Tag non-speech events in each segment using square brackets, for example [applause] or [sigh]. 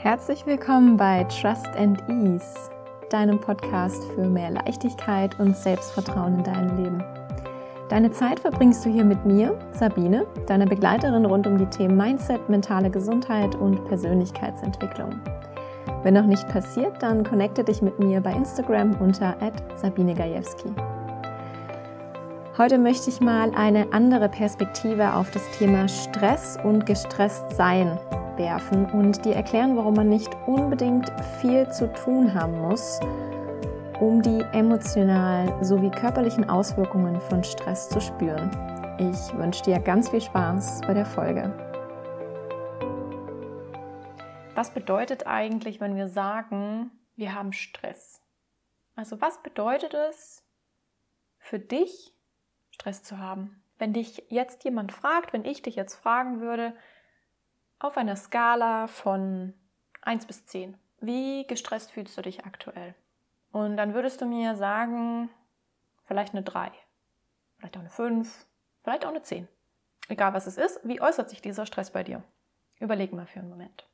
Herzlich willkommen bei Trust and Ease, deinem Podcast für mehr Leichtigkeit und Selbstvertrauen in deinem Leben. Deine Zeit verbringst du hier mit mir, Sabine, deiner Begleiterin rund um die Themen Mindset, mentale Gesundheit und Persönlichkeitsentwicklung. Wenn noch nicht passiert, dann connecte dich mit mir bei Instagram unter Sabine Gajewski. Heute möchte ich mal eine andere Perspektive auf das Thema Stress und gestresst sein werfen und dir erklären, warum man nicht unbedingt viel zu tun haben muss, um die emotionalen sowie körperlichen Auswirkungen von Stress zu spüren. Ich wünsche dir ganz viel Spaß bei der Folge. Was bedeutet eigentlich, wenn wir sagen, wir haben Stress? Also was bedeutet es für dich, Stress zu haben? Wenn dich jetzt jemand fragt, wenn ich dich jetzt fragen würde, auf einer Skala von 1 bis 10, wie gestresst fühlst du dich aktuell? Und dann würdest du mir sagen, vielleicht eine 3, vielleicht auch eine 5, vielleicht auch eine 10. Egal was es ist, wie äußert sich dieser Stress bei dir? Überleg mal für einen Moment.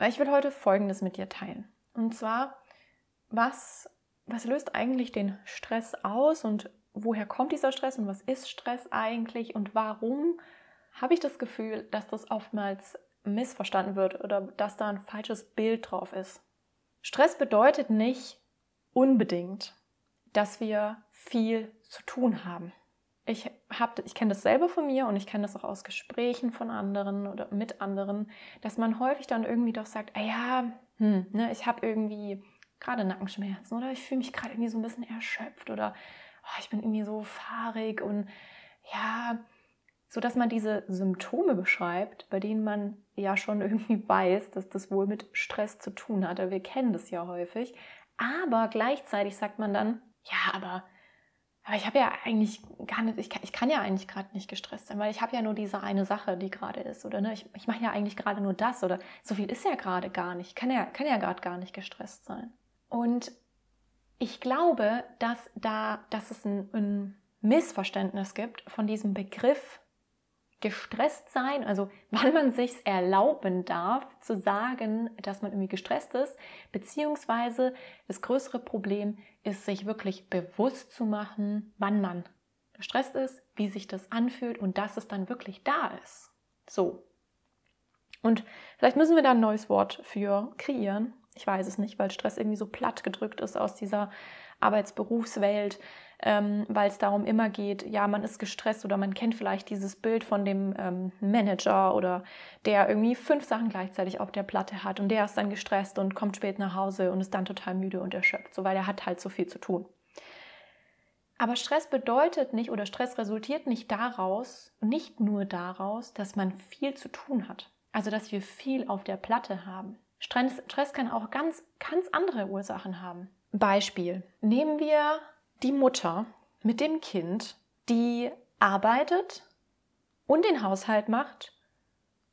Ich will heute Folgendes mit dir teilen. Und zwar, was, was löst eigentlich den Stress aus und woher kommt dieser Stress und was ist Stress eigentlich und warum habe ich das Gefühl, dass das oftmals missverstanden wird oder dass da ein falsches Bild drauf ist. Stress bedeutet nicht, unbedingt, dass wir viel zu tun haben. Ich, ich kenne das selber von mir und ich kenne das auch aus Gesprächen von anderen oder mit anderen, dass man häufig dann irgendwie doch sagt, ah ja, hm, ne, ich habe irgendwie gerade Nackenschmerzen oder ich fühle mich gerade irgendwie so ein bisschen erschöpft oder oh, ich bin irgendwie so fahrig und ja, so dass man diese Symptome beschreibt, bei denen man ja schon [laughs] irgendwie weiß, dass das wohl mit Stress zu tun hat. Wir kennen das ja häufig, aber gleichzeitig sagt man dann, ja, aber, aber ich habe ja eigentlich gar nicht, ich kann, ich kann ja eigentlich gerade nicht gestresst sein, weil ich habe ja nur diese eine Sache, die gerade ist. Oder ne, ich, ich mache ja eigentlich gerade nur das oder so viel ist ja gerade gar nicht. Ich kann ja, kann ja gerade gar nicht gestresst sein. Und ich glaube, dass da, dass es ein, ein Missverständnis gibt von diesem Begriff gestresst sein, also [laughs] wann man sich erlauben darf, zu sagen, dass man irgendwie gestresst ist, beziehungsweise das größere Problem ist, sich wirklich bewusst zu machen, wann man gestresst ist, wie sich das anfühlt und dass es dann wirklich da ist. So. Und vielleicht müssen wir da ein neues Wort für kreieren. Ich weiß es nicht, weil Stress irgendwie so platt gedrückt ist aus dieser Arbeitsberufswelt ähm, weil es darum immer geht, ja, man ist gestresst oder man kennt vielleicht dieses Bild von dem ähm, Manager oder der irgendwie fünf Sachen gleichzeitig auf der Platte hat und der ist dann gestresst und kommt spät nach Hause und ist dann total müde und erschöpft, so weil er hat halt so viel zu tun. Aber Stress bedeutet nicht oder Stress resultiert nicht daraus, nicht nur daraus, dass man viel zu tun hat. Also dass wir viel auf der Platte haben. Stress, Stress kann auch ganz, ganz andere Ursachen haben. Beispiel. Nehmen wir die Mutter mit dem Kind, die arbeitet und den Haushalt macht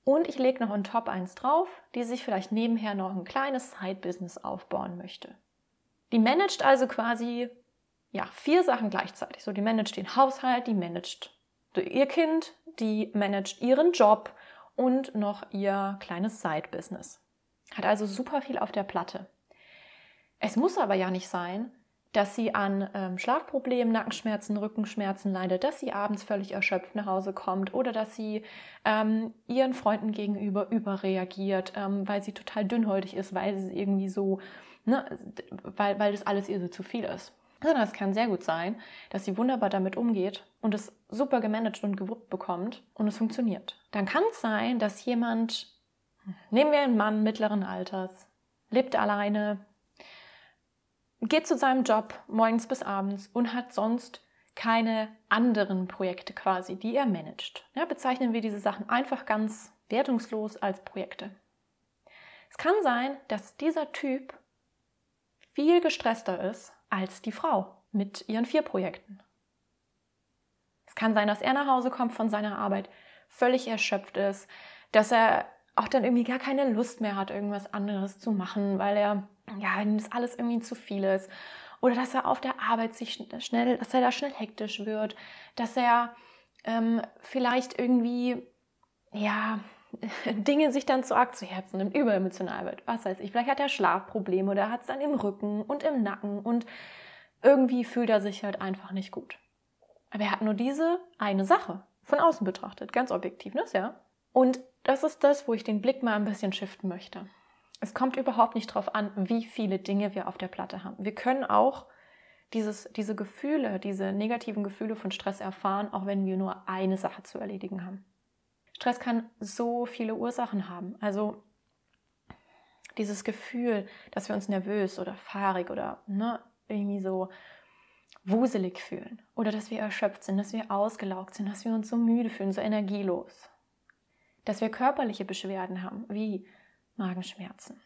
und ich lege noch on top eins drauf, die sich vielleicht nebenher noch ein kleines Side-Business aufbauen möchte. Die managt also quasi ja, vier Sachen gleichzeitig. So, die managt den Haushalt, die managt ihr Kind, die managt ihren Job und noch ihr kleines Side-Business. Hat also super viel auf der Platte. Es muss aber ja nicht sein, dass sie an ähm, Schlafproblemen, Nackenschmerzen, Rückenschmerzen leidet, dass sie abends völlig erschöpft nach Hause kommt oder dass sie ähm, ihren Freunden gegenüber überreagiert, ähm, weil sie total dünnhäutig ist, weil sie irgendwie so, ne, weil, weil das alles ihr so zu viel ist. Sondern es kann sehr gut sein, dass sie wunderbar damit umgeht und es super gemanagt und gewuppt bekommt und es funktioniert. Dann kann es sein, dass jemand, nehmen wir einen Mann mittleren Alters, lebt alleine, geht zu seinem Job morgens bis abends und hat sonst keine anderen Projekte quasi, die er managt. Ja, bezeichnen wir diese Sachen einfach ganz wertungslos als Projekte. Es kann sein, dass dieser Typ viel gestresster ist als die Frau mit ihren vier Projekten. Es kann sein, dass er nach Hause kommt von seiner Arbeit, völlig erschöpft ist, dass er auch dann irgendwie gar keine Lust mehr hat, irgendwas anderes zu machen, weil er ja, wenn das alles irgendwie zu viel ist. Oder dass er auf der Arbeit sich schnell, dass er da schnell hektisch wird, dass er ähm, vielleicht irgendwie, ja, [laughs] Dinge sich dann zu arg zu Herzen nimmt, überemotional wird. Was weiß ich, vielleicht hat er Schlafprobleme oder hat es dann im Rücken und im Nacken und irgendwie fühlt er sich halt einfach nicht gut. Aber er hat nur diese eine Sache von außen betrachtet, ganz objektiv, ne? Ja. Und das ist das, wo ich den Blick mal ein bisschen shiften möchte. Es kommt überhaupt nicht darauf an, wie viele Dinge wir auf der Platte haben. Wir können auch dieses, diese Gefühle, diese negativen Gefühle von Stress erfahren, auch wenn wir nur eine Sache zu erledigen haben. Stress kann so viele Ursachen haben. Also dieses Gefühl, dass wir uns nervös oder fahrig oder ne, irgendwie so wuselig fühlen oder dass wir erschöpft sind, dass wir ausgelaugt sind, dass wir uns so müde fühlen, so energielos. Dass wir körperliche Beschwerden haben, wie Magenschmerzen,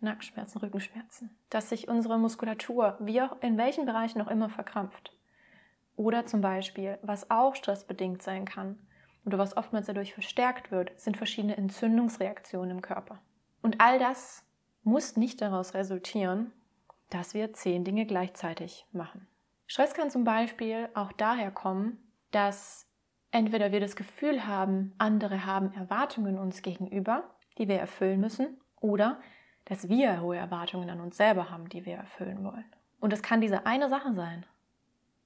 Nackenschmerzen, Rückenschmerzen, dass sich unsere Muskulatur, wie auch in welchen Bereichen auch immer, verkrampft. Oder zum Beispiel, was auch stressbedingt sein kann oder was oftmals dadurch verstärkt wird, sind verschiedene Entzündungsreaktionen im Körper. Und all das muss nicht daraus resultieren, dass wir zehn Dinge gleichzeitig machen. Stress kann zum Beispiel auch daher kommen, dass entweder wir das Gefühl haben, andere haben Erwartungen uns gegenüber, die wir erfüllen müssen, oder dass wir hohe Erwartungen an uns selber haben, die wir erfüllen wollen. Und es kann diese eine Sache sein,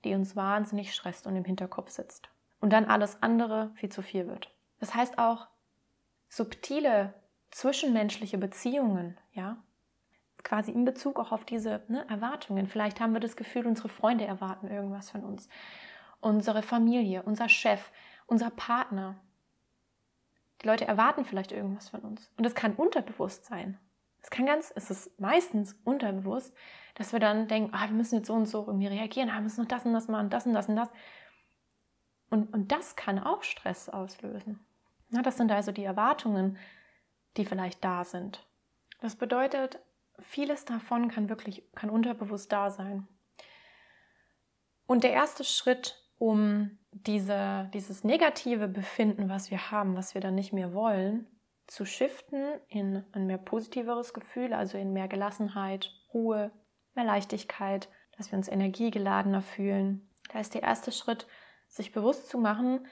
die uns wahnsinnig stresst und im Hinterkopf sitzt. Und dann alles andere viel zu viel wird. Das heißt auch subtile zwischenmenschliche Beziehungen, ja, quasi in Bezug auch auf diese ne, Erwartungen. Vielleicht haben wir das Gefühl, unsere Freunde erwarten irgendwas von uns. Unsere Familie, unser Chef, unser Partner. Die Leute erwarten vielleicht irgendwas von uns. Und das kann unterbewusst sein. Es kann ganz, es ist meistens unterbewusst, dass wir dann denken, ah, wir müssen jetzt so und so irgendwie reagieren, ah, wir müssen noch das und das machen, das und das und das. Und, und das kann auch Stress auslösen. Na, das sind also die Erwartungen, die vielleicht da sind. Das bedeutet, vieles davon kann wirklich, kann unterbewusst da sein. Und der erste Schritt, um diese, dieses negative Befinden, was wir haben, was wir dann nicht mehr wollen, zu shiften in ein mehr positiveres Gefühl, also in mehr Gelassenheit, Ruhe, mehr Leichtigkeit, dass wir uns energiegeladener fühlen. Da ist der erste Schritt, sich bewusst zu machen,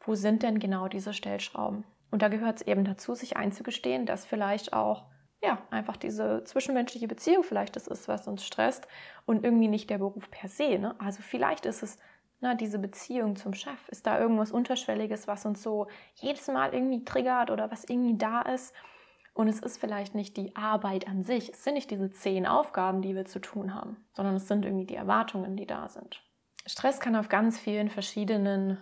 wo sind denn genau diese Stellschrauben? Und da gehört es eben dazu, sich einzugestehen, dass vielleicht auch ja, einfach diese zwischenmenschliche Beziehung vielleicht das ist, was uns stresst und irgendwie nicht der Beruf per se. Ne? Also vielleicht ist es na, diese Beziehung zum Chef. Ist da irgendwas Unterschwelliges, was uns so jedes Mal irgendwie triggert oder was irgendwie da ist? Und es ist vielleicht nicht die Arbeit an sich, es sind nicht diese zehn Aufgaben, die wir zu tun haben, sondern es sind irgendwie die Erwartungen, die da sind. Stress kann auf ganz vielen verschiedenen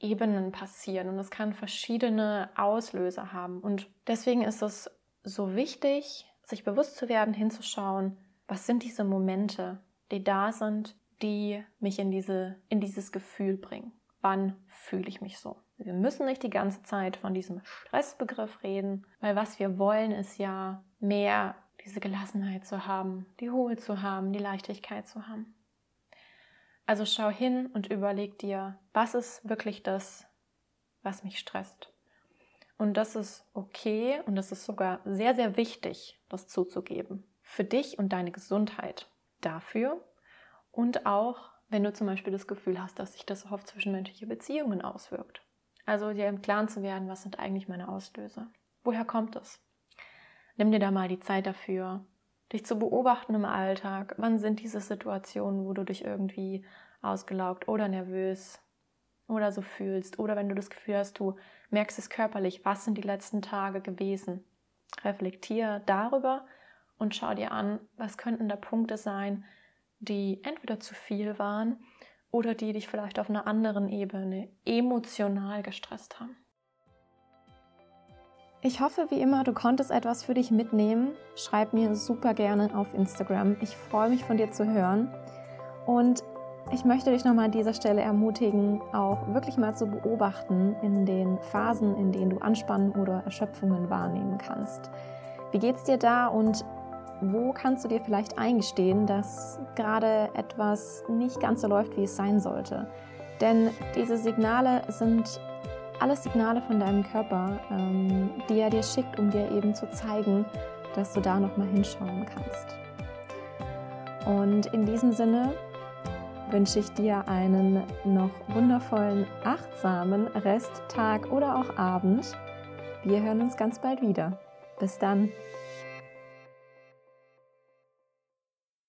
Ebenen passieren und es kann verschiedene Auslöser haben. Und deswegen ist es so wichtig, sich bewusst zu werden, hinzuschauen, was sind diese Momente, die da sind, die mich in, diese, in dieses Gefühl bringen. Wann fühle ich mich so? Wir müssen nicht die ganze Zeit von diesem Stressbegriff reden, weil was wir wollen, ist ja mehr diese Gelassenheit zu haben, die Ruhe zu haben, die Leichtigkeit zu haben. Also schau hin und überleg dir, was ist wirklich das, was mich stresst? Und das ist okay und das ist sogar sehr, sehr wichtig, das zuzugeben. Für dich und deine Gesundheit. Dafür und auch, wenn du zum Beispiel das Gefühl hast, dass sich das auf zwischenmenschliche Beziehungen auswirkt. Also dir im Klaren zu werden, was sind eigentlich meine Auslöser? Woher kommt es? Nimm dir da mal die Zeit dafür, dich zu beobachten im Alltag. Wann sind diese Situationen, wo du dich irgendwie ausgelaugt oder nervös oder so fühlst? Oder wenn du das Gefühl hast, du merkst es körperlich, was sind die letzten Tage gewesen? Reflektiere darüber und schau dir an, was könnten da Punkte sein, die entweder zu viel waren oder die dich vielleicht auf einer anderen Ebene emotional gestresst haben. Ich hoffe, wie immer, du konntest etwas für dich mitnehmen. Schreib mir super gerne auf Instagram. Ich freue mich von dir zu hören. Und ich möchte dich nochmal an dieser Stelle ermutigen, auch wirklich mal zu beobachten in den Phasen, in denen du Anspannung oder Erschöpfungen wahrnehmen kannst. Wie geht es dir da und wo kannst du dir vielleicht eingestehen, dass gerade etwas nicht ganz so läuft, wie es sein sollte? Denn diese Signale sind alles Signale von deinem Körper, ähm, die er dir schickt, um dir eben zu zeigen, dass du da nochmal hinschauen kannst. Und in diesem Sinne wünsche ich dir einen noch wundervollen, achtsamen Resttag oder auch Abend. Wir hören uns ganz bald wieder. Bis dann.